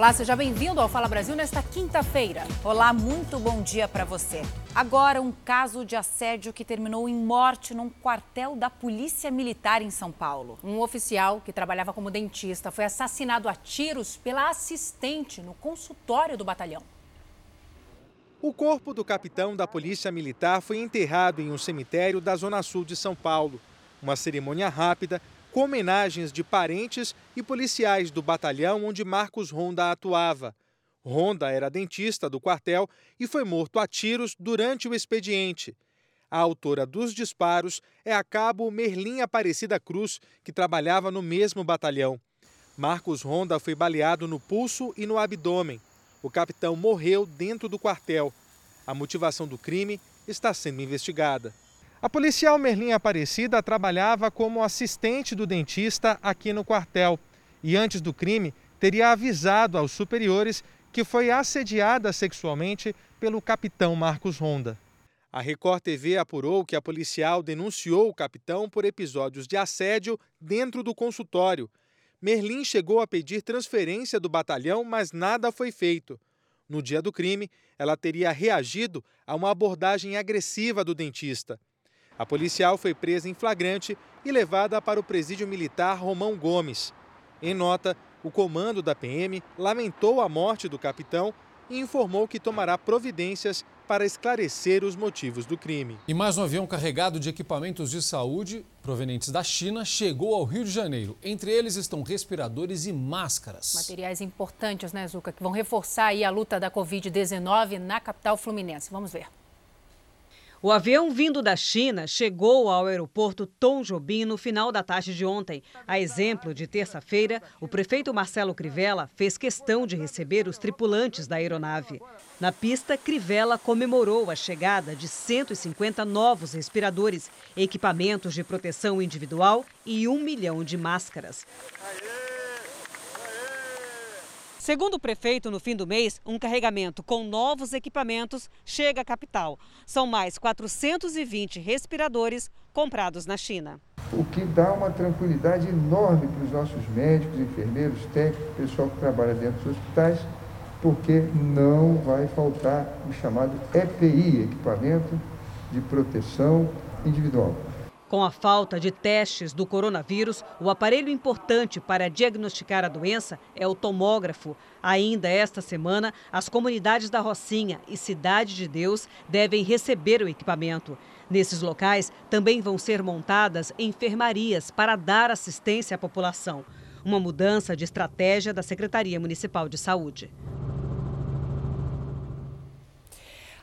Olá, seja bem-vindo ao Fala Brasil nesta quinta-feira. Olá, muito bom dia para você. Agora, um caso de assédio que terminou em morte num quartel da Polícia Militar em São Paulo. Um oficial que trabalhava como dentista foi assassinado a tiros pela assistente no consultório do batalhão. O corpo do capitão da Polícia Militar foi enterrado em um cemitério da Zona Sul de São Paulo. Uma cerimônia rápida com homenagens de parentes e policiais do batalhão onde Marcos Ronda atuava. Ronda era dentista do quartel e foi morto a tiros durante o expediente. A autora dos disparos é a cabo Merlim Aparecida Cruz, que trabalhava no mesmo batalhão. Marcos Ronda foi baleado no pulso e no abdômen. O capitão morreu dentro do quartel. A motivação do crime está sendo investigada. A policial Merlin Aparecida trabalhava como assistente do dentista aqui no quartel e antes do crime teria avisado aos superiores que foi assediada sexualmente pelo capitão Marcos Ronda. A Record TV apurou que a policial denunciou o capitão por episódios de assédio dentro do consultório. Merlin chegou a pedir transferência do batalhão, mas nada foi feito. No dia do crime, ela teria reagido a uma abordagem agressiva do dentista. A policial foi presa em flagrante e levada para o presídio militar Romão Gomes. Em nota, o comando da PM lamentou a morte do capitão e informou que tomará providências para esclarecer os motivos do crime. E mais um avião carregado de equipamentos de saúde provenientes da China chegou ao Rio de Janeiro. Entre eles estão respiradores e máscaras. Materiais importantes, né, Zuca, que vão reforçar a luta da Covid-19 na capital fluminense. Vamos ver. O avião vindo da China chegou ao aeroporto Tom Jobim no final da tarde de ontem. A exemplo de terça-feira, o prefeito Marcelo Crivella fez questão de receber os tripulantes da aeronave. Na pista, Crivella comemorou a chegada de 150 novos respiradores, equipamentos de proteção individual e um milhão de máscaras. Segundo o prefeito, no fim do mês, um carregamento com novos equipamentos chega à capital. São mais 420 respiradores comprados na China. O que dá uma tranquilidade enorme para os nossos médicos, enfermeiros, técnicos, pessoal que trabalha dentro dos hospitais, porque não vai faltar o chamado EPI, equipamento de proteção individual. Com a falta de testes do coronavírus, o aparelho importante para diagnosticar a doença é o tomógrafo. Ainda esta semana, as comunidades da Rocinha e Cidade de Deus devem receber o equipamento. Nesses locais também vão ser montadas enfermarias para dar assistência à população. Uma mudança de estratégia da Secretaria Municipal de Saúde.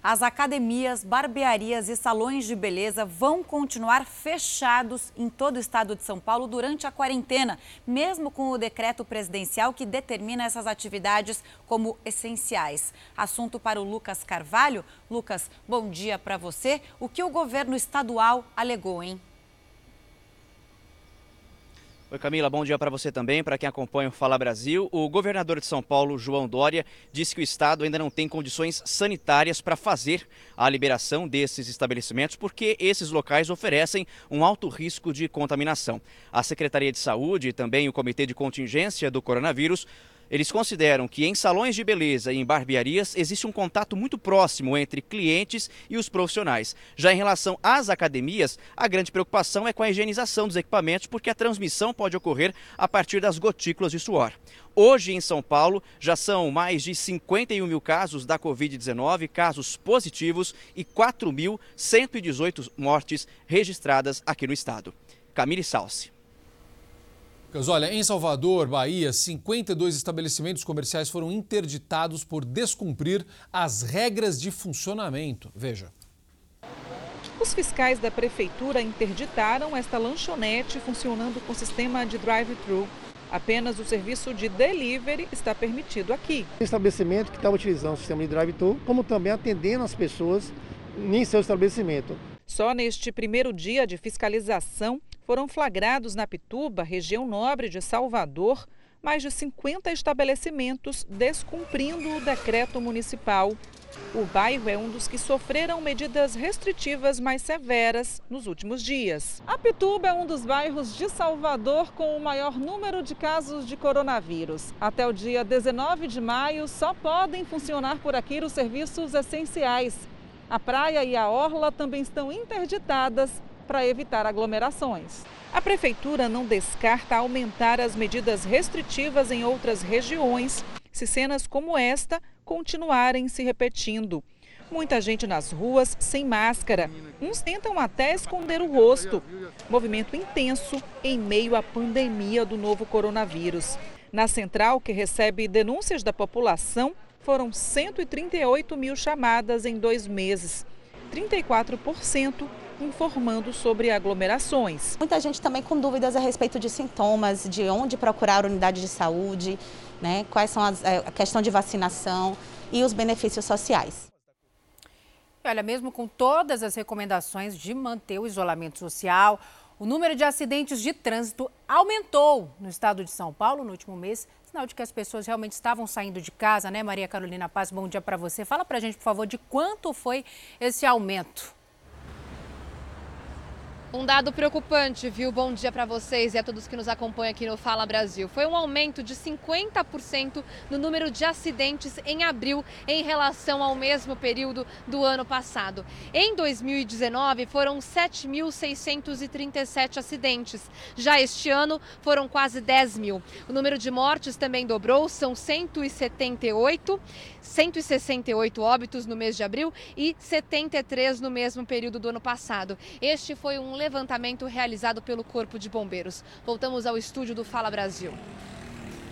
As academias, barbearias e salões de beleza vão continuar fechados em todo o estado de São Paulo durante a quarentena, mesmo com o decreto presidencial que determina essas atividades como essenciais. Assunto para o Lucas Carvalho. Lucas, bom dia para você. O que o governo estadual alegou, hein? Oi Camila, bom dia para você também, para quem acompanha o Fala Brasil. O governador de São Paulo, João Dória, disse que o estado ainda não tem condições sanitárias para fazer a liberação desses estabelecimentos, porque esses locais oferecem um alto risco de contaminação. A Secretaria de Saúde e também o Comitê de Contingência do Coronavírus eles consideram que em salões de beleza e em barbearias existe um contato muito próximo entre clientes e os profissionais. Já em relação às academias, a grande preocupação é com a higienização dos equipamentos, porque a transmissão pode ocorrer a partir das gotículas de suor. Hoje em São Paulo já são mais de 51 mil casos da Covid-19, casos positivos e 4.118 mortes registradas aqui no estado. Camille Salsi. Lucas, olha, em Salvador, Bahia, 52 estabelecimentos comerciais foram interditados por descumprir as regras de funcionamento. Veja. Os fiscais da prefeitura interditaram esta lanchonete funcionando com sistema de drive-thru. Apenas o serviço de delivery está permitido aqui. Estabelecimento que está utilizando o sistema de drive-thru, como também atendendo as pessoas em seu estabelecimento. Só neste primeiro dia de fiscalização, foram flagrados na Pituba, região nobre de Salvador, mais de 50 estabelecimentos descumprindo o decreto municipal. O bairro é um dos que sofreram medidas restritivas mais severas nos últimos dias. A Pituba é um dos bairros de Salvador com o maior número de casos de coronavírus. Até o dia 19 de maio, só podem funcionar por aqui os serviços essenciais. A praia e a orla também estão interditadas para evitar aglomerações. A prefeitura não descarta aumentar as medidas restritivas em outras regiões se cenas como esta continuarem se repetindo. Muita gente nas ruas sem máscara. Uns tentam até esconder o rosto. Movimento intenso em meio à pandemia do novo coronavírus. Na central, que recebe denúncias da população, foram 138 mil chamadas em dois meses. 34% informando sobre aglomerações. Muita gente também com dúvidas a respeito de sintomas, de onde procurar unidade de saúde, né, quais são as, é, a questão de vacinação e os benefícios sociais. Olha, mesmo com todas as recomendações de manter o isolamento social, o número de acidentes de trânsito aumentou no estado de São Paulo no último mês, sinal de que as pessoas realmente estavam saindo de casa, né? Maria Carolina Paz, bom dia para você. Fala para a gente, por favor, de quanto foi esse aumento. Um dado preocupante, viu? Bom dia para vocês e a todos que nos acompanham aqui no Fala Brasil. Foi um aumento de 50% no número de acidentes em abril em relação ao mesmo período do ano passado. Em 2019, foram 7.637 acidentes. Já este ano, foram quase 10 mil. O número de mortes também dobrou, são 178. 168 óbitos no mês de abril e 73 no mesmo período do ano passado. Este foi um levantamento realizado pelo Corpo de Bombeiros. Voltamos ao estúdio do Fala Brasil.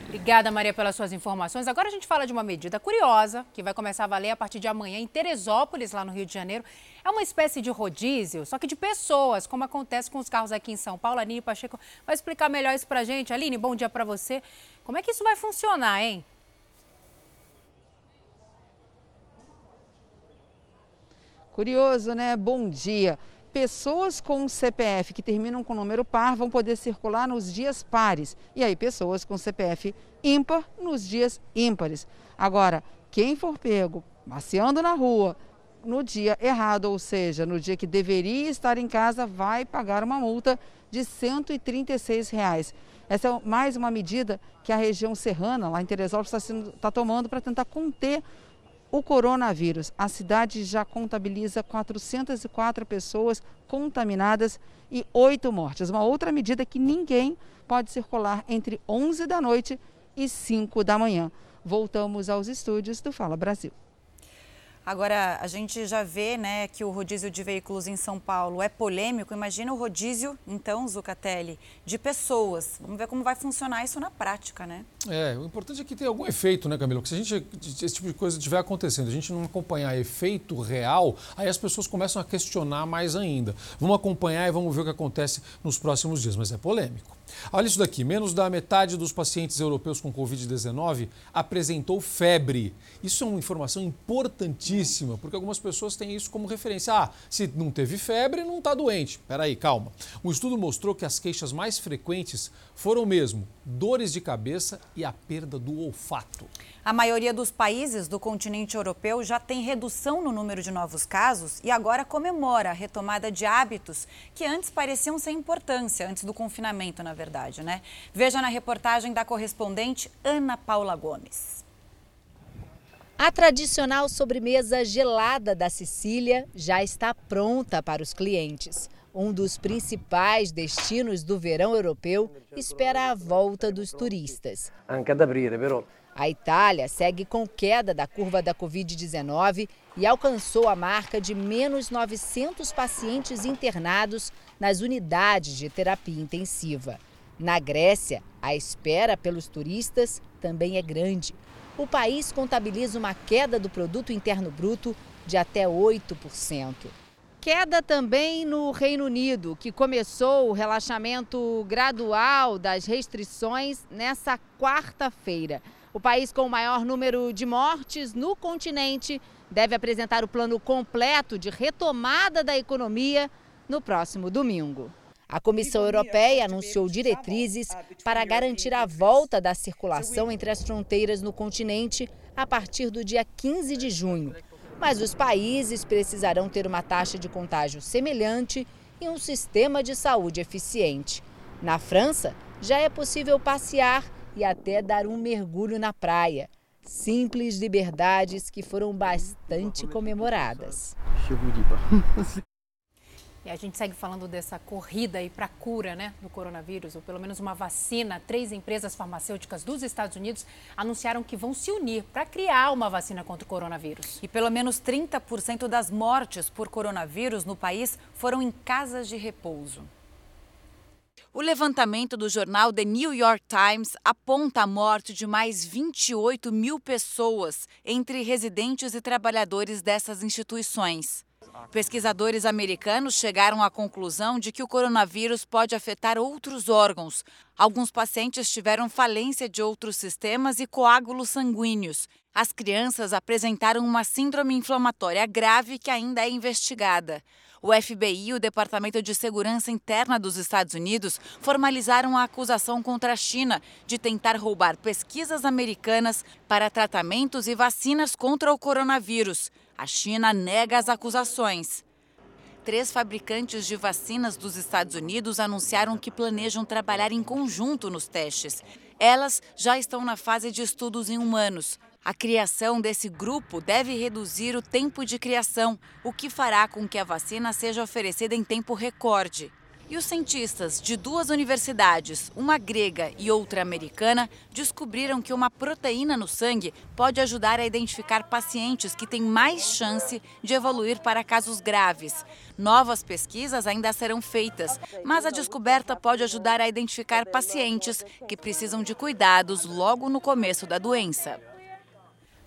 Obrigada, Maria, pelas suas informações. Agora a gente fala de uma medida curiosa que vai começar a valer a partir de amanhã em Teresópolis, lá no Rio de Janeiro. É uma espécie de rodízio, só que de pessoas, como acontece com os carros aqui em São Paulo. Aline Pacheco vai explicar melhor isso pra gente. Aline, bom dia para você. Como é que isso vai funcionar, hein? Curioso, né? Bom dia. Pessoas com CPF que terminam com número par vão poder circular nos dias pares. E aí, pessoas com CPF ímpar nos dias ímpares. Agora, quem for pego passeando na rua no dia errado, ou seja, no dia que deveria estar em casa, vai pagar uma multa de 136 reais. Essa é mais uma medida que a região serrana, lá em Teresópolis, está, está tomando para tentar conter o coronavírus. A cidade já contabiliza 404 pessoas contaminadas e oito mortes. Uma outra medida que ninguém pode circular entre 11 da noite e 5 da manhã. Voltamos aos estúdios do Fala Brasil. Agora, a gente já vê né, que o rodízio de veículos em São Paulo é polêmico. Imagina o rodízio, então, Zucatelli, de pessoas. Vamos ver como vai funcionar isso na prática, né? É, o importante é que tenha algum efeito, né, Camila? Porque se a gente, esse tipo de coisa estiver acontecendo, a gente não acompanhar efeito real, aí as pessoas começam a questionar mais ainda. Vamos acompanhar e vamos ver o que acontece nos próximos dias, mas é polêmico. Olha isso daqui: menos da metade dos pacientes europeus com Covid-19 apresentou febre. Isso é uma informação importantíssima, porque algumas pessoas têm isso como referência. Ah, se não teve febre, não está doente. Peraí, calma. Um estudo mostrou que as queixas mais frequentes foram mesmo dores de cabeça e a perda do olfato. A maioria dos países do continente europeu já tem redução no número de novos casos e agora comemora a retomada de hábitos que antes pareciam sem importância, antes do confinamento, na verdade, né? Veja na reportagem da correspondente Ana Paula Gomes. A tradicional sobremesa gelada da Sicília já está pronta para os clientes. Um dos principais destinos do verão europeu espera a volta dos turistas. A Itália segue com queda da curva da Covid-19 e alcançou a marca de menos 900 pacientes internados nas unidades de terapia intensiva. Na Grécia, a espera pelos turistas também é grande. O país contabiliza uma queda do produto interno bruto de até 8%. Queda também no Reino Unido, que começou o relaxamento gradual das restrições nessa quarta-feira. O país com o maior número de mortes no continente deve apresentar o plano completo de retomada da economia no próximo domingo. A Comissão Europeia anunciou diretrizes para garantir a volta da circulação entre as fronteiras no continente a partir do dia 15 de junho. Mas os países precisarão ter uma taxa de contágio semelhante e um sistema de saúde eficiente. Na França, já é possível passear e até dar um mergulho na praia. Simples liberdades que foram bastante comemoradas. E a gente segue falando dessa corrida aí para a cura né, do coronavírus, ou pelo menos uma vacina. Três empresas farmacêuticas dos Estados Unidos anunciaram que vão se unir para criar uma vacina contra o coronavírus. E pelo menos 30% das mortes por coronavírus no país foram em casas de repouso. O levantamento do jornal The New York Times aponta a morte de mais 28 mil pessoas, entre residentes e trabalhadores dessas instituições. Pesquisadores americanos chegaram à conclusão de que o coronavírus pode afetar outros órgãos. Alguns pacientes tiveram falência de outros sistemas e coágulos sanguíneos. As crianças apresentaram uma síndrome inflamatória grave que ainda é investigada. O FBI e o Departamento de Segurança Interna dos Estados Unidos formalizaram a acusação contra a China de tentar roubar pesquisas americanas para tratamentos e vacinas contra o coronavírus. A China nega as acusações. Três fabricantes de vacinas dos Estados Unidos anunciaram que planejam trabalhar em conjunto nos testes. Elas já estão na fase de estudos em humanos. A criação desse grupo deve reduzir o tempo de criação, o que fará com que a vacina seja oferecida em tempo recorde. E os cientistas de duas universidades, uma grega e outra americana, descobriram que uma proteína no sangue pode ajudar a identificar pacientes que têm mais chance de evoluir para casos graves. Novas pesquisas ainda serão feitas, mas a descoberta pode ajudar a identificar pacientes que precisam de cuidados logo no começo da doença.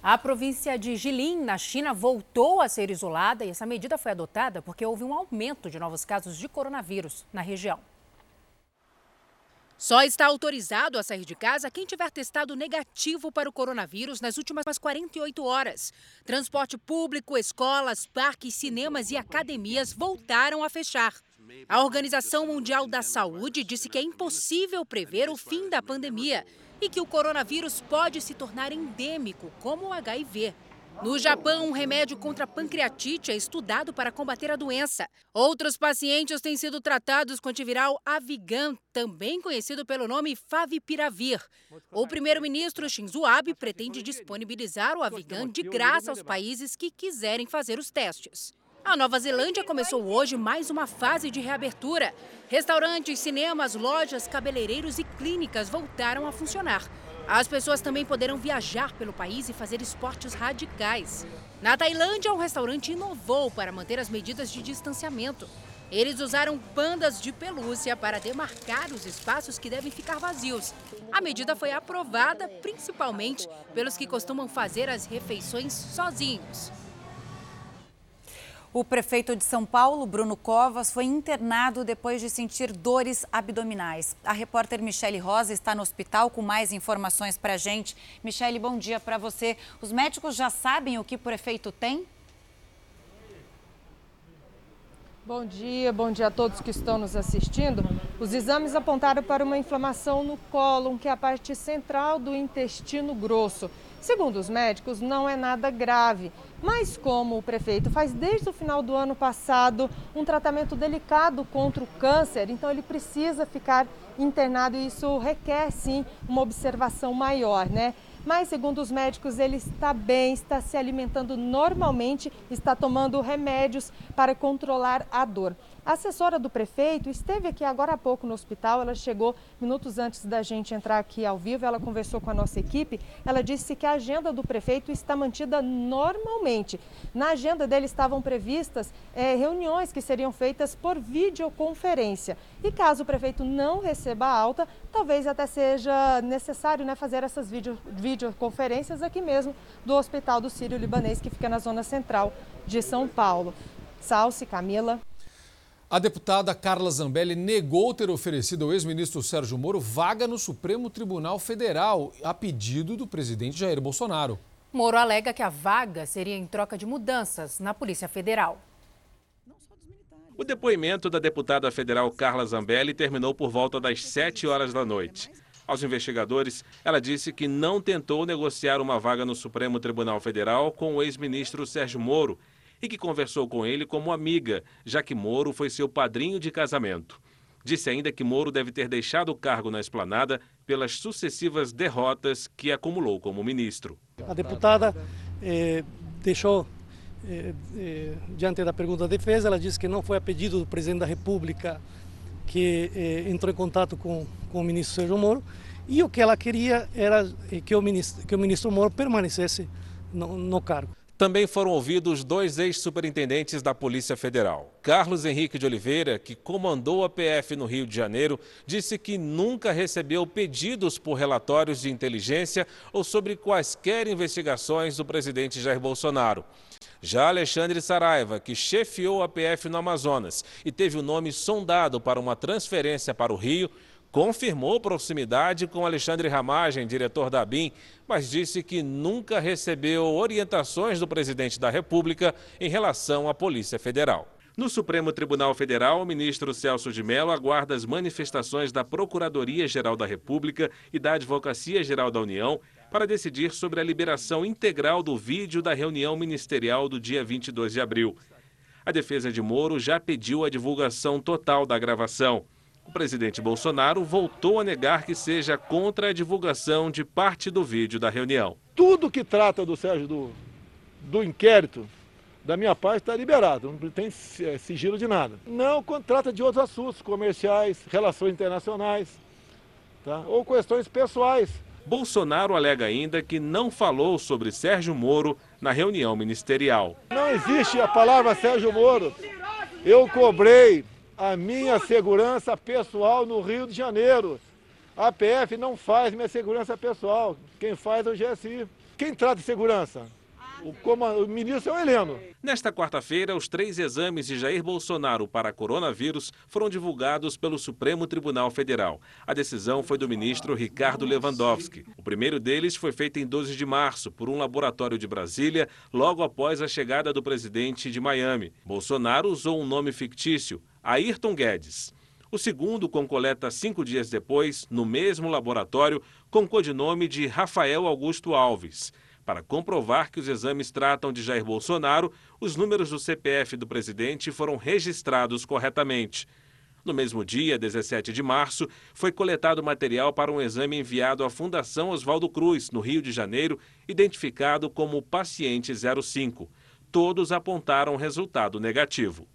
A província de Jilin, na China, voltou a ser isolada e essa medida foi adotada porque houve um aumento de novos casos de coronavírus na região. Só está autorizado a sair de casa quem tiver testado negativo para o coronavírus nas últimas 48 horas. Transporte público, escolas, parques, cinemas e academias voltaram a fechar. A Organização Mundial da Saúde disse que é impossível prever o fim da pandemia e que o coronavírus pode se tornar endêmico, como o HIV. No Japão, um remédio contra pancreatite é estudado para combater a doença. Outros pacientes têm sido tratados com antiviral Avigan, também conhecido pelo nome Favipiravir. O primeiro-ministro Shinzo Abe pretende disponibilizar o Avigan de graça aos países que quiserem fazer os testes. A Nova Zelândia começou hoje mais uma fase de reabertura. Restaurantes, cinemas, lojas, cabeleireiros e clínicas voltaram a funcionar. As pessoas também poderão viajar pelo país e fazer esportes radicais. Na Tailândia, um restaurante inovou para manter as medidas de distanciamento. Eles usaram pandas de pelúcia para demarcar os espaços que devem ficar vazios. A medida foi aprovada principalmente pelos que costumam fazer as refeições sozinhos. O prefeito de São Paulo, Bruno Covas, foi internado depois de sentir dores abdominais. A repórter Michele Rosa está no hospital com mais informações para a gente. Michele, bom dia para você. Os médicos já sabem o que o prefeito tem? Bom dia, bom dia a todos que estão nos assistindo. Os exames apontaram para uma inflamação no cólon, que é a parte central do intestino grosso. Segundo os médicos, não é nada grave, mas como o prefeito faz desde o final do ano passado um tratamento delicado contra o câncer, então ele precisa ficar internado e isso requer sim uma observação maior, né? Mas, segundo os médicos, ele está bem, está se alimentando normalmente, está tomando remédios para controlar a dor. A assessora do prefeito esteve aqui agora há pouco no hospital, ela chegou minutos antes da gente entrar aqui ao vivo, ela conversou com a nossa equipe, ela disse que a agenda do prefeito está mantida normalmente. Na agenda dele estavam previstas é, reuniões que seriam feitas por videoconferência. E caso o prefeito não receba alta, talvez até seja necessário né, fazer essas video, videoconferências aqui mesmo do Hospital do Sírio-Libanês, que fica na zona central de São Paulo. Salce, Camila. A deputada Carla Zambelli negou ter oferecido ao ex-ministro Sérgio Moro vaga no Supremo Tribunal Federal, a pedido do presidente Jair Bolsonaro. Moro alega que a vaga seria em troca de mudanças na Polícia Federal. O depoimento da deputada federal Carla Zambelli terminou por volta das 7 horas da noite. Aos investigadores, ela disse que não tentou negociar uma vaga no Supremo Tribunal Federal com o ex-ministro Sérgio Moro e que conversou com ele como amiga, já que Moro foi seu padrinho de casamento. Disse ainda que Moro deve ter deixado o cargo na esplanada pelas sucessivas derrotas que acumulou como ministro. A deputada eh, deixou, eh, eh, diante da pergunta da defesa, ela disse que não foi a pedido do presidente da República que eh, entrou em contato com, com o ministro Sérgio Moro e o que ela queria era que o ministro, que o ministro Moro permanecesse no, no cargo. Também foram ouvidos dois ex-superintendentes da Polícia Federal. Carlos Henrique de Oliveira, que comandou a PF no Rio de Janeiro, disse que nunca recebeu pedidos por relatórios de inteligência ou sobre quaisquer investigações do presidente Jair Bolsonaro. Já Alexandre Saraiva, que chefiou a PF no Amazonas e teve o nome sondado para uma transferência para o Rio, confirmou proximidade com Alexandre Ramagem, diretor da BIM, mas disse que nunca recebeu orientações do presidente da República em relação à Polícia Federal. No Supremo Tribunal Federal, o ministro Celso de Mello aguarda as manifestações da Procuradoria-Geral da República e da Advocacia-Geral da União para decidir sobre a liberação integral do vídeo da reunião ministerial do dia 22 de abril. A defesa de Moro já pediu a divulgação total da gravação. O presidente Bolsonaro voltou a negar que seja contra a divulgação de parte do vídeo da reunião. Tudo que trata do Sérgio do, do inquérito, da minha parte, está liberado, não tem é, sigilo de nada. Não quando trata de outros assuntos comerciais, relações internacionais, tá? ou questões pessoais. Bolsonaro alega ainda que não falou sobre Sérgio Moro na reunião ministerial. Não existe a palavra Sérgio Moro. Eu cobrei a minha segurança pessoal no Rio de Janeiro. A PF não faz minha segurança pessoal. Quem faz é o GSI. Quem trata de segurança? O, o ministro é o Heleno. Nesta quarta-feira, os três exames de Jair Bolsonaro para coronavírus foram divulgados pelo Supremo Tribunal Federal. A decisão foi do ministro Ricardo Lewandowski. O primeiro deles foi feito em 12 de março por um laboratório de Brasília, logo após a chegada do presidente de Miami. Bolsonaro usou um nome fictício, Ayrton Guedes. O segundo, com coleta cinco dias depois, no mesmo laboratório, com codinome de Rafael Augusto Alves. Para comprovar que os exames tratam de Jair Bolsonaro, os números do CPF do presidente foram registrados corretamente. No mesmo dia, 17 de março, foi coletado material para um exame enviado à Fundação Oswaldo Cruz, no Rio de Janeiro, identificado como paciente 05. Todos apontaram resultado negativo.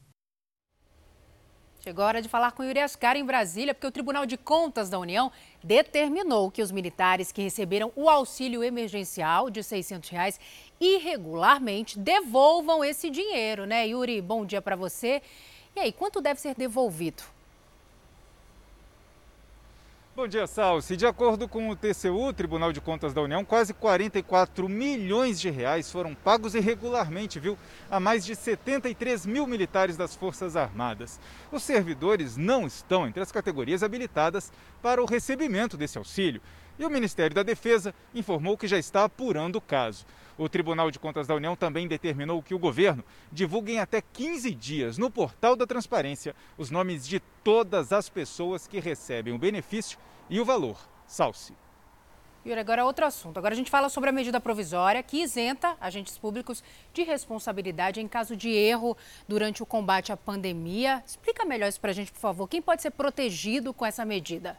Chegou a hora de falar com Yuri Ascar em Brasília, porque o Tribunal de Contas da União determinou que os militares que receberam o auxílio emergencial de 600 reais irregularmente devolvam esse dinheiro, né? Yuri, bom dia para você. E aí, quanto deve ser devolvido? Bom dia, Salsi. De acordo com o TCU, Tribunal de Contas da União, quase 44 milhões de reais foram pagos irregularmente, viu, a mais de 73 mil militares das Forças Armadas. Os servidores não estão entre as categorias habilitadas para o recebimento desse auxílio. E o Ministério da Defesa informou que já está apurando o caso. O Tribunal de Contas da União também determinou que o governo divulgue em até 15 dias no portal da transparência os nomes de todas as pessoas que recebem o benefício e o valor. Salce. Yuri, agora outro assunto. Agora a gente fala sobre a medida provisória que isenta agentes públicos de responsabilidade em caso de erro durante o combate à pandemia. Explica melhor isso para a gente, por favor. Quem pode ser protegido com essa medida?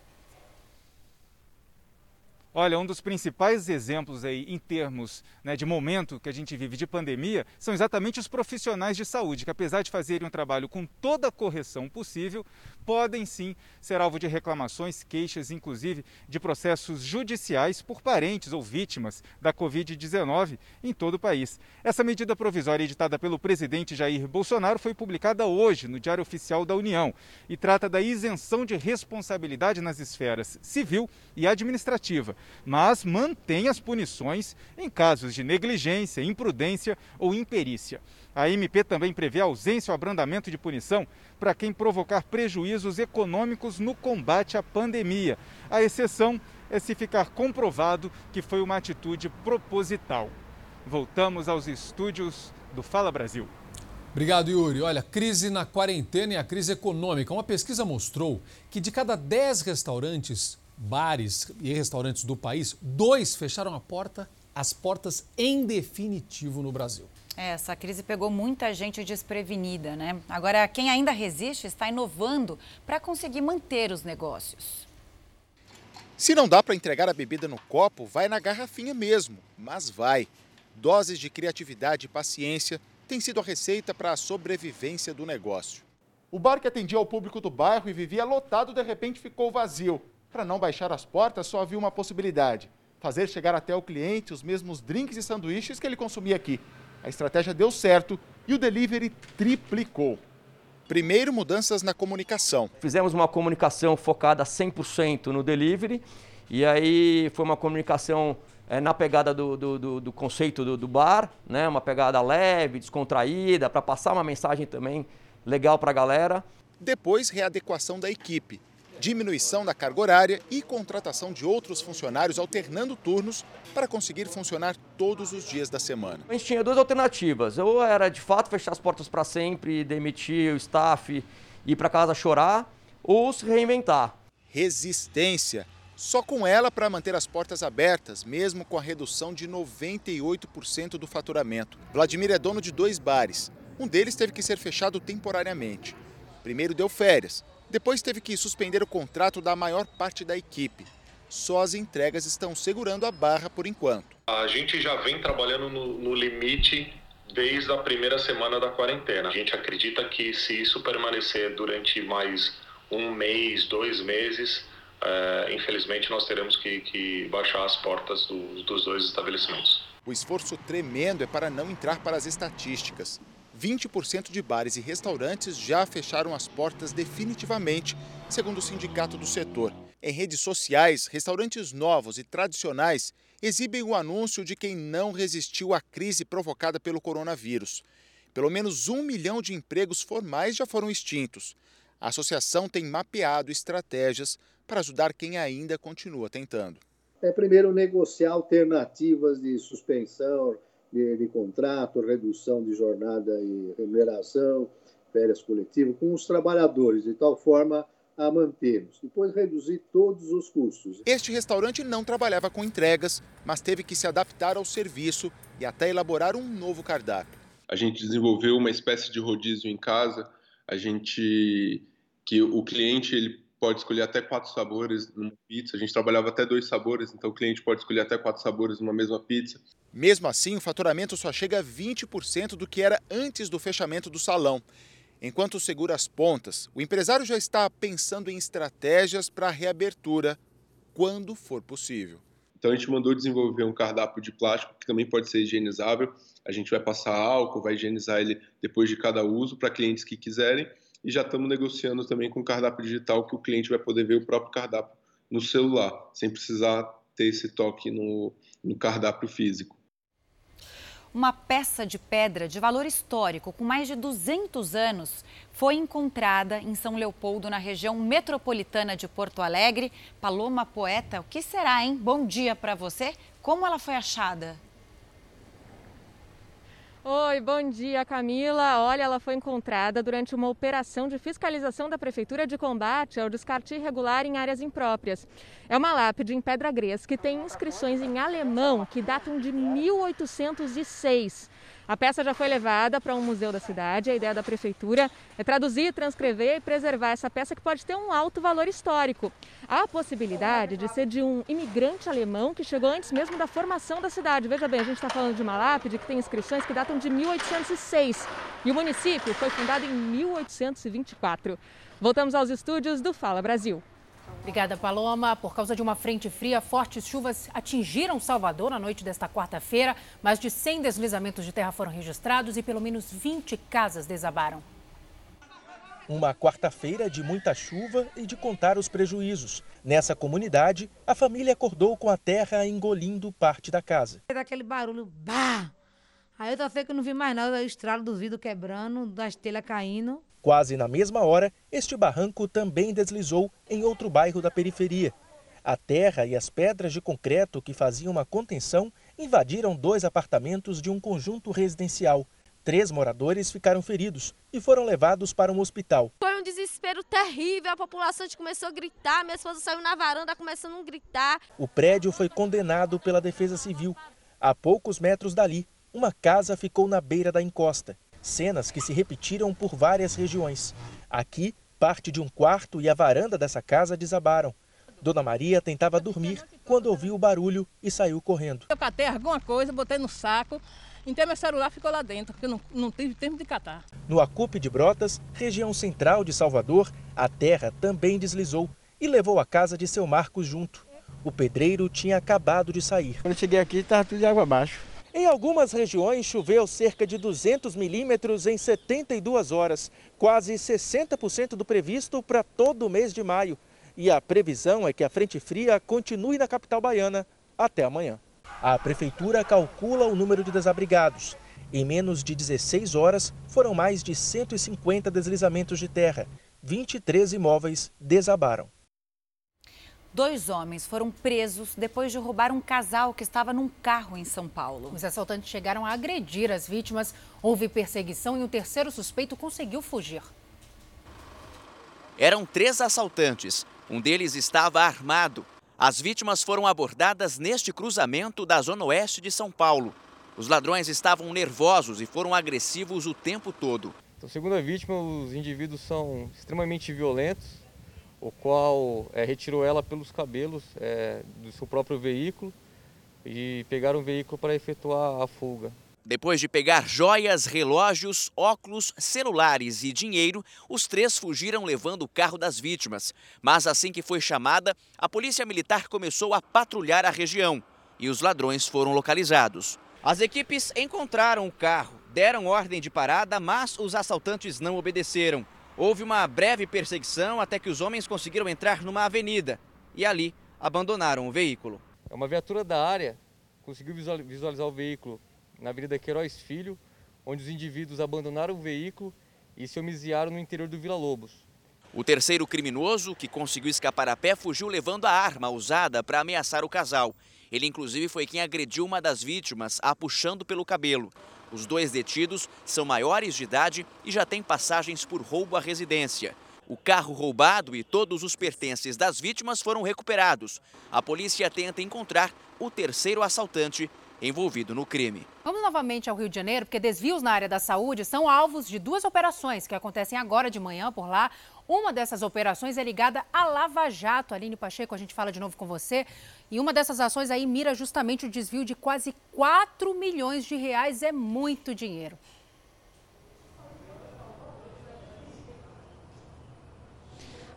Olha, um dos principais exemplos aí em termos né, de momento que a gente vive de pandemia são exatamente os profissionais de saúde, que apesar de fazerem um trabalho com toda a correção possível, podem sim ser alvo de reclamações, queixas, inclusive de processos judiciais por parentes ou vítimas da Covid-19 em todo o país. Essa medida provisória editada pelo presidente Jair Bolsonaro foi publicada hoje no Diário Oficial da União e trata da isenção de responsabilidade nas esferas civil e administrativa mas mantém as punições em casos de negligência, imprudência ou imperícia. A MP também prevê ausência ou abrandamento de punição para quem provocar prejuízos econômicos no combate à pandemia. A exceção é se ficar comprovado que foi uma atitude proposital. Voltamos aos estúdios do Fala Brasil. Obrigado, Yuri. Olha, crise na quarentena e a crise econômica. Uma pesquisa mostrou que de cada 10 restaurantes, bares e restaurantes do país, dois fecharam a porta, as portas em definitivo no Brasil. É, essa crise pegou muita gente desprevenida, né? Agora, quem ainda resiste está inovando para conseguir manter os negócios. Se não dá para entregar a bebida no copo, vai na garrafinha mesmo, mas vai. Doses de criatividade e paciência tem sido a receita para a sobrevivência do negócio. O bar que atendia ao público do bairro e vivia lotado de repente ficou vazio. Para não baixar as portas, só havia uma possibilidade: fazer chegar até o cliente os mesmos drinks e sanduíches que ele consumia aqui. A estratégia deu certo e o delivery triplicou. Primeiro, mudanças na comunicação. Fizemos uma comunicação focada 100% no delivery e aí foi uma comunicação é, na pegada do, do, do, do conceito do, do, bar, né? uma pegada leve, descontraída, para passar uma mensagem também legal para a galera. Depois, readequação da equipe, diminuição da carga horária e contratação de outros funcionários alternando turnos para conseguir funcionar todos os dias da semana. A gente tinha duas alternativas, ou era de fato fechar as portas para sempre, demitir o staff, ir para casa chorar, ou se reinventar. Resistência só com ela para manter as portas abertas, mesmo com a redução de 98% do faturamento. Vladimir é dono de dois bares. Um deles teve que ser fechado temporariamente. Primeiro deu férias, depois teve que suspender o contrato da maior parte da equipe. Só as entregas estão segurando a barra por enquanto. A gente já vem trabalhando no, no limite desde a primeira semana da quarentena. A gente acredita que se isso permanecer durante mais um mês, dois meses, é, infelizmente nós teremos que, que baixar as portas do, dos dois estabelecimentos. O esforço tremendo é para não entrar para as estatísticas. 20% de bares e restaurantes já fecharam as portas definitivamente, segundo o sindicato do setor. Em redes sociais, restaurantes novos e tradicionais exibem o anúncio de quem não resistiu à crise provocada pelo coronavírus. Pelo menos um milhão de empregos formais já foram extintos. A associação tem mapeado estratégias para ajudar quem ainda continua tentando. É primeiro negociar alternativas de suspensão de, de contrato, redução de jornada e remuneração, férias coletivas, com os trabalhadores, de tal forma a mantê-los. Depois reduzir todos os custos. Este restaurante não trabalhava com entregas, mas teve que se adaptar ao serviço e até elaborar um novo cardápio. A gente desenvolveu uma espécie de rodízio em casa. A gente que o cliente ele pode escolher até quatro sabores numa pizza. A gente trabalhava até dois sabores, então o cliente pode escolher até quatro sabores numa mesma pizza. Mesmo assim, o faturamento só chega a 20% do que era antes do fechamento do salão. Enquanto segura as pontas, o empresário já está pensando em estratégias para a reabertura quando for possível. Então a gente mandou desenvolver um cardápio de plástico que também pode ser higienizável. A gente vai passar álcool, vai higienizar ele depois de cada uso para clientes que quiserem e já estamos negociando também com cardápio digital que o cliente vai poder ver o próprio cardápio no celular, sem precisar ter esse toque no, no cardápio físico. Uma peça de pedra de valor histórico com mais de 200 anos foi encontrada em São Leopoldo, na região metropolitana de Porto Alegre. Paloma Poeta, o que será, hein? Bom dia para você. Como ela foi achada? Oi, bom dia, Camila. Olha, ela foi encontrada durante uma operação de fiscalização da Prefeitura de combate ao descarte irregular em áreas impróprias. É uma lápide em pedra gres que tem inscrições em alemão que datam de 1806. A peça já foi levada para um museu da cidade. A ideia da prefeitura é traduzir, transcrever e preservar essa peça que pode ter um alto valor histórico. Há a possibilidade de ser de um imigrante alemão que chegou antes mesmo da formação da cidade. Veja bem, a gente está falando de uma lápide que tem inscrições que datam de 1806 e o município foi fundado em 1824. Voltamos aos estúdios do Fala Brasil. Obrigada, Paloma. Por causa de uma frente fria, fortes chuvas atingiram Salvador na noite desta quarta-feira. Mais de 100 deslizamentos de terra foram registrados e pelo menos 20 casas desabaram. Uma quarta-feira de muita chuva e de contar os prejuízos. Nessa comunidade, a família acordou com a terra engolindo parte da casa. Daquele barulho, bah! Aí eu tô que não vi mais nada, o estralo do vidro quebrando, das telhas caindo. Quase na mesma hora, este barranco também deslizou em outro bairro da periferia. A terra e as pedras de concreto que faziam uma contenção invadiram dois apartamentos de um conjunto residencial. Três moradores ficaram feridos e foram levados para um hospital. Foi um desespero terrível, a população começou a gritar, minha esposa saiu na varanda começando a gritar. O prédio foi condenado pela Defesa Civil. A poucos metros dali, uma casa ficou na beira da encosta. Cenas que se repetiram por várias regiões. Aqui, parte de um quarto e a varanda dessa casa desabaram. Dona Maria tentava dormir quando ouviu o barulho e saiu correndo. Eu catei alguma coisa, botei no saco, então meu celular ficou lá dentro, porque não, não tive tempo de catar. No Acupe de Brotas, região central de Salvador, a terra também deslizou e levou a casa de seu Marcos junto. O pedreiro tinha acabado de sair. Quando eu cheguei aqui, estava tudo de água abaixo. Em algumas regiões, choveu cerca de 200 milímetros em 72 horas, quase 60% do previsto para todo o mês de maio. E a previsão é que a frente fria continue na capital baiana até amanhã. A prefeitura calcula o número de desabrigados. Em menos de 16 horas, foram mais de 150 deslizamentos de terra. 23 imóveis desabaram. Dois homens foram presos depois de roubar um casal que estava num carro em São Paulo. Os assaltantes chegaram a agredir as vítimas, houve perseguição e o terceiro suspeito conseguiu fugir. Eram três assaltantes. Um deles estava armado. As vítimas foram abordadas neste cruzamento da Zona Oeste de São Paulo. Os ladrões estavam nervosos e foram agressivos o tempo todo. Então, segundo a vítima, os indivíduos são extremamente violentos, o qual é, retirou ela pelos cabelos é, do seu próprio veículo e pegaram o veículo para efetuar a fuga. Depois de pegar joias, relógios, óculos, celulares e dinheiro, os três fugiram levando o carro das vítimas. Mas assim que foi chamada, a polícia militar começou a patrulhar a região e os ladrões foram localizados. As equipes encontraram o carro, deram ordem de parada, mas os assaltantes não obedeceram. Houve uma breve perseguição até que os homens conseguiram entrar numa avenida e ali abandonaram o veículo. É uma viatura da área conseguiu visualizar o veículo na Avenida Queiroz Filho, onde os indivíduos abandonaram o veículo e se homiziaram no interior do Vila Lobos. O terceiro criminoso, que conseguiu escapar a pé, fugiu levando a arma usada para ameaçar o casal. Ele, inclusive, foi quem agrediu uma das vítimas, a puxando pelo cabelo. Os dois detidos são maiores de idade e já têm passagens por roubo à residência. O carro roubado e todos os pertences das vítimas foram recuperados. A polícia tenta encontrar o terceiro assaltante envolvido no crime. Vamos novamente ao Rio de Janeiro, porque desvios na área da saúde são alvos de duas operações que acontecem agora de manhã por lá. Uma dessas operações é ligada à Lava Jato. Aline Pacheco, a gente fala de novo com você. E uma dessas ações aí mira justamente o desvio de quase 4 milhões de reais. É muito dinheiro.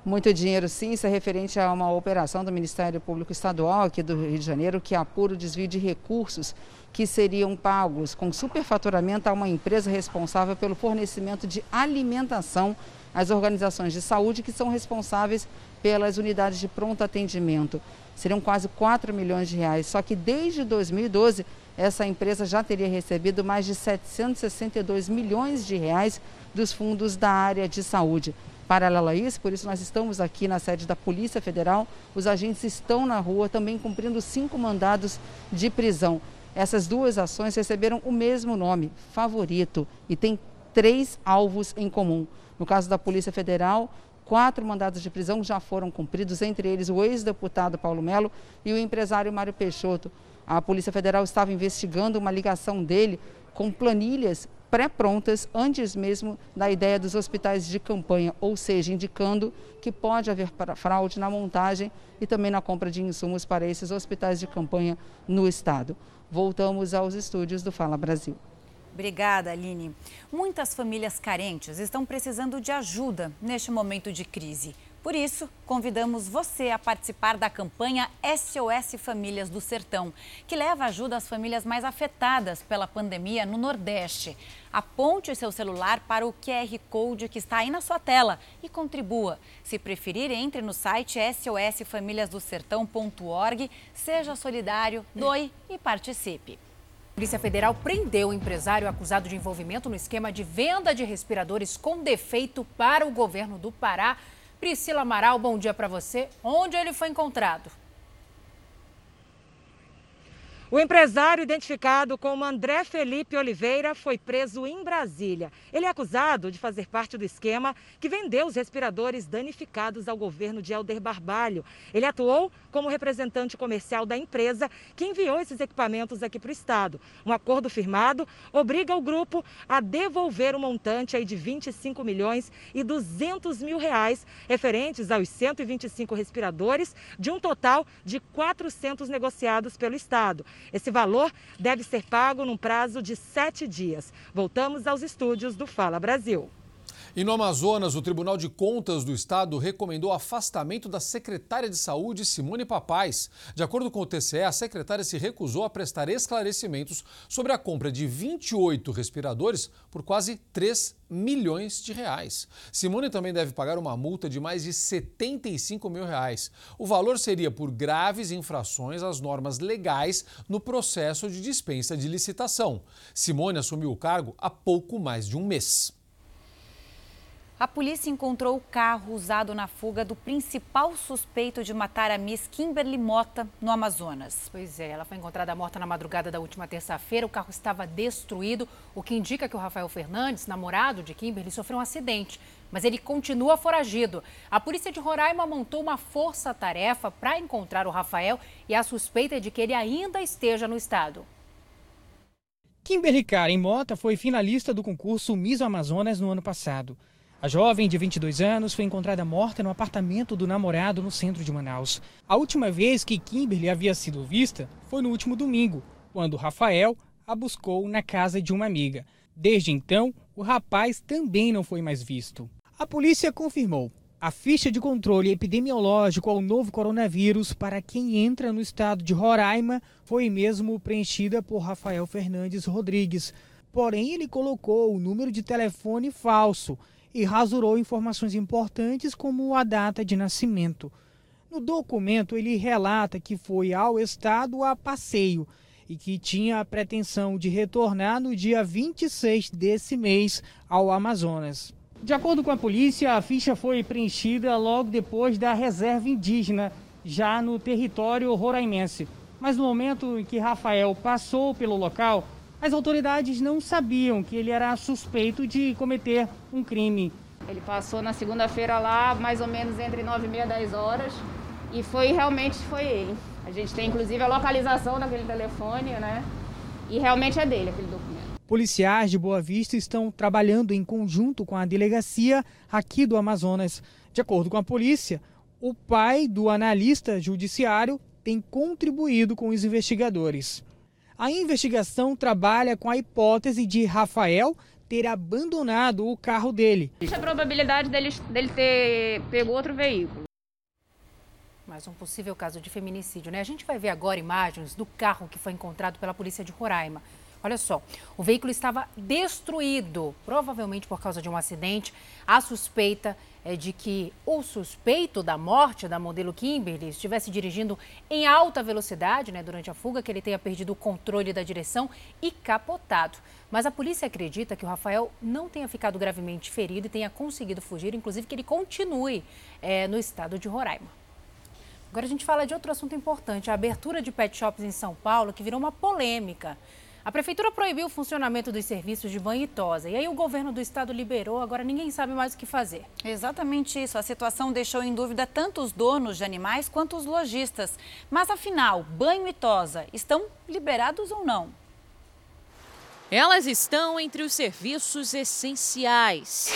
Muito dinheiro, sim. Isso é referente a uma operação do Ministério Público Estadual aqui do Rio de Janeiro que apura o desvio de recursos que seriam pagos com superfaturamento a uma empresa responsável pelo fornecimento de alimentação às organizações de saúde que são responsáveis pelas unidades de pronto atendimento. Seriam quase 4 milhões de reais. Só que desde 2012, essa empresa já teria recebido mais de 762 milhões de reais dos fundos da área de saúde. Paralelo a isso, por isso nós estamos aqui na sede da Polícia Federal. Os agentes estão na rua também cumprindo cinco mandados de prisão. Essas duas ações receberam o mesmo nome, favorito, e tem três alvos em comum. No caso da Polícia Federal, quatro mandados de prisão já foram cumpridos, entre eles o ex-deputado Paulo Melo e o empresário Mário Peixoto. A Polícia Federal estava investigando uma ligação dele com planilhas pré-prontas antes mesmo da ideia dos hospitais de campanha, ou seja, indicando que pode haver fraude na montagem e também na compra de insumos para esses hospitais de campanha no estado. Voltamos aos estúdios do Fala Brasil. Obrigada, Aline. Muitas famílias carentes estão precisando de ajuda neste momento de crise. Por isso, convidamos você a participar da campanha SOS Famílias do Sertão, que leva ajuda às famílias mais afetadas pela pandemia no Nordeste. Aponte o seu celular para o QR Code que está aí na sua tela e contribua. Se preferir, entre no site sosfamiliasdosertão.org, seja solidário, doe e participe. A Polícia Federal prendeu o empresário acusado de envolvimento no esquema de venda de respiradores com defeito para o governo do Pará. Priscila Amaral, bom dia para você. Onde ele foi encontrado? O empresário identificado como André Felipe Oliveira foi preso em Brasília. Ele é acusado de fazer parte do esquema que vendeu os respiradores danificados ao governo de Helder Barbalho. Ele atuou como representante comercial da empresa que enviou esses equipamentos aqui para o estado. Um acordo firmado obriga o grupo a devolver o um montante aí de 25 milhões e 200 mil reais referentes aos 125 respiradores de um total de 400 negociados pelo estado. Esse valor deve ser pago num prazo de sete dias. Voltamos aos estúdios do Fala Brasil. E no Amazonas, o Tribunal de Contas do Estado recomendou o afastamento da secretária de Saúde, Simone Papais. De acordo com o TCE, a secretária se recusou a prestar esclarecimentos sobre a compra de 28 respiradores por quase 3 milhões de reais. Simone também deve pagar uma multa de mais de 75 mil reais. O valor seria por graves infrações às normas legais no processo de dispensa de licitação. Simone assumiu o cargo há pouco mais de um mês. A polícia encontrou o carro usado na fuga do principal suspeito de matar a Miss Kimberly Mota no Amazonas. Pois é, ela foi encontrada morta na madrugada da última terça-feira. O carro estava destruído, o que indica que o Rafael Fernandes, namorado de Kimberly, sofreu um acidente. Mas ele continua foragido. A polícia de Roraima montou uma força-tarefa para encontrar o Rafael e a suspeita é de que ele ainda esteja no estado. Kimberly Karen Mota foi finalista do concurso Miss Amazonas no ano passado. A jovem de 22 anos foi encontrada morta no apartamento do namorado no centro de Manaus. A última vez que Kimberly havia sido vista foi no último domingo, quando Rafael a buscou na casa de uma amiga. Desde então, o rapaz também não foi mais visto. A polícia confirmou. A ficha de controle epidemiológico ao novo coronavírus para quem entra no estado de Roraima foi mesmo preenchida por Rafael Fernandes Rodrigues. Porém, ele colocou o número de telefone falso e rasurou informações importantes como a data de nascimento. No documento, ele relata que foi ao estado a passeio e que tinha a pretensão de retornar no dia 26 desse mês ao Amazonas. De acordo com a polícia, a ficha foi preenchida logo depois da reserva indígena, já no território roraimense. Mas no momento em que Rafael passou pelo local, as autoridades não sabiam que ele era suspeito de cometer um crime. Ele passou na segunda-feira lá, mais ou menos entre 9 e meia e 10 horas, e foi realmente foi ele. A gente tem inclusive a localização daquele telefone, né? E realmente é dele aquele documento. Policiais de Boa Vista estão trabalhando em conjunto com a delegacia aqui do Amazonas. De acordo com a polícia, o pai do analista judiciário tem contribuído com os investigadores. A investigação trabalha com a hipótese de Rafael ter abandonado o carro dele. Existe a probabilidade dele, dele ter pego outro veículo. Mais um possível caso de feminicídio, né? A gente vai ver agora imagens do carro que foi encontrado pela polícia de Roraima. Olha só, o veículo estava destruído, provavelmente por causa de um acidente. A suspeita é de que o suspeito da morte da modelo Kimberly estivesse dirigindo em alta velocidade né, durante a fuga, que ele tenha perdido o controle da direção e capotado. Mas a polícia acredita que o Rafael não tenha ficado gravemente ferido e tenha conseguido fugir, inclusive que ele continue é, no estado de Roraima. Agora a gente fala de outro assunto importante, a abertura de pet shops em São Paulo, que virou uma polêmica. A prefeitura proibiu o funcionamento dos serviços de banho e tosa. E aí o governo do estado liberou, agora ninguém sabe mais o que fazer. Exatamente isso. A situação deixou em dúvida tanto os donos de animais quanto os lojistas. Mas afinal, banho e tosa estão liberados ou não? Elas estão entre os serviços essenciais.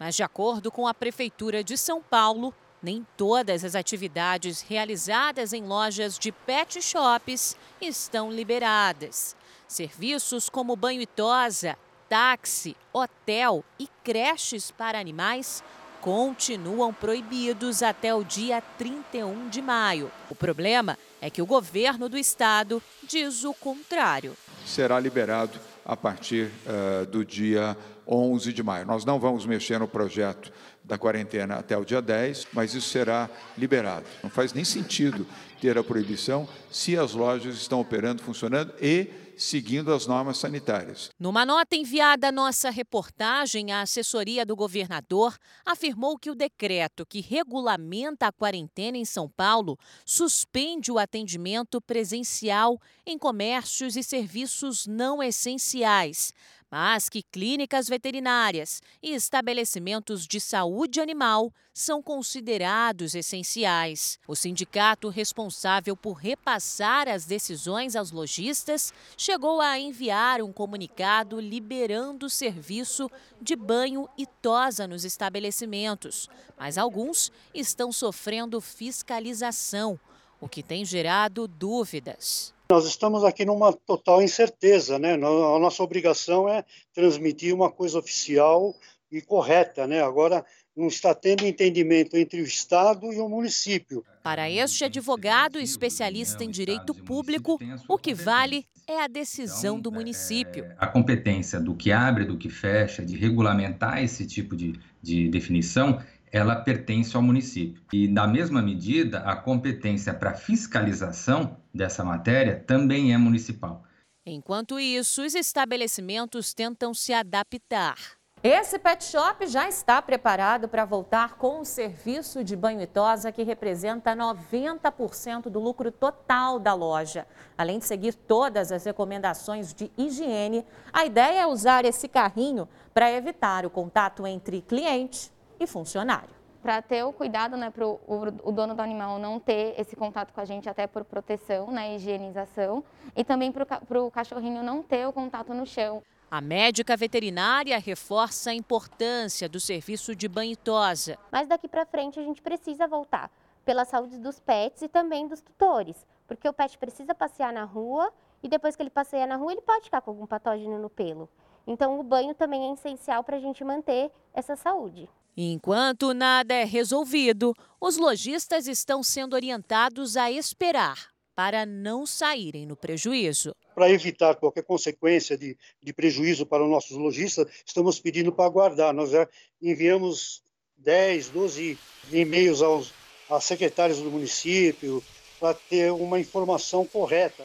Mas, de acordo com a Prefeitura de São Paulo, nem todas as atividades realizadas em lojas de pet shops estão liberadas. Serviços como banho e tosa, táxi, hotel e creches para animais continuam proibidos até o dia 31 de maio. O problema é que o governo do estado diz o contrário. Será liberado a partir uh, do dia 11 de maio. Nós não vamos mexer no projeto da quarentena até o dia 10, mas isso será liberado. Não faz nem sentido ter a proibição se as lojas estão operando, funcionando e seguindo as normas sanitárias. Numa nota enviada à nossa reportagem, a assessoria do governador afirmou que o decreto que regulamenta a quarentena em São Paulo suspende o atendimento presencial em comércios e serviços não essenciais, mas que clínicas veterinárias e estabelecimentos de saúde animal são considerados essenciais. O sindicato responsável por repassar as decisões aos lojistas chegou a enviar um comunicado liberando o serviço de banho e tosa nos estabelecimentos, mas alguns estão sofrendo fiscalização, o que tem gerado dúvidas. Nós estamos aqui numa total incerteza, né? A nossa obrigação é transmitir uma coisa oficial e correta, né? Agora não está tendo entendimento entre o Estado e o município. Para este advogado especialista em direito público, o que vale é a decisão do município. A competência do que abre, do que fecha, de regulamentar esse tipo de, de definição ela pertence ao município. E, na mesma medida, a competência para fiscalização dessa matéria também é municipal. Enquanto isso, os estabelecimentos tentam se adaptar. Esse pet shop já está preparado para voltar com o serviço de banho e tosa, que representa 90% do lucro total da loja. Além de seguir todas as recomendações de higiene, a ideia é usar esse carrinho para evitar o contato entre cliente e funcionário. Para ter o cuidado, né, para o, o dono do animal não ter esse contato com a gente, até por proteção, né, higienização, e também para o cachorrinho não ter o contato no chão. A médica veterinária reforça a importância do serviço de banho e tosa. Mas daqui para frente a gente precisa voltar pela saúde dos pets e também dos tutores, porque o pet precisa passear na rua e depois que ele passeia na rua ele pode ficar com algum patógeno no pelo. Então o banho também é essencial para a gente manter essa saúde. Enquanto nada é resolvido, os lojistas estão sendo orientados a esperar para não saírem no prejuízo. Para evitar qualquer consequência de, de prejuízo para os nossos lojistas, estamos pedindo para aguardar. Nós já enviamos 10, 12 e-mails aos, aos secretários do município para ter uma informação correta.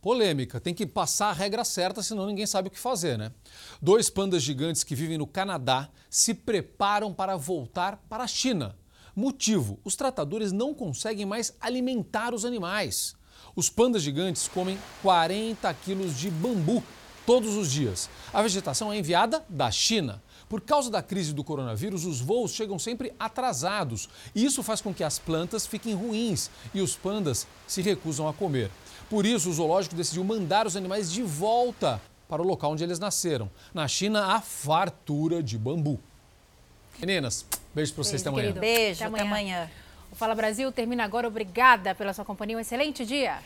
Polêmica, tem que passar a regra certa, senão ninguém sabe o que fazer, né? Dois pandas gigantes que vivem no Canadá se preparam para voltar para a China. Motivo: os tratadores não conseguem mais alimentar os animais. Os pandas gigantes comem 40 quilos de bambu todos os dias. A vegetação é enviada da China. Por causa da crise do coronavírus, os voos chegam sempre atrasados. Isso faz com que as plantas fiquem ruins e os pandas se recusam a comer. Por isso, o zoológico decidiu mandar os animais de volta para o local onde eles nasceram. Na China, há fartura de bambu. Meninas, beijo para vocês beijo, até amanhã. Beijo, até até amanhã. O Fala Brasil termina agora. Obrigada pela sua companhia. Um excelente dia.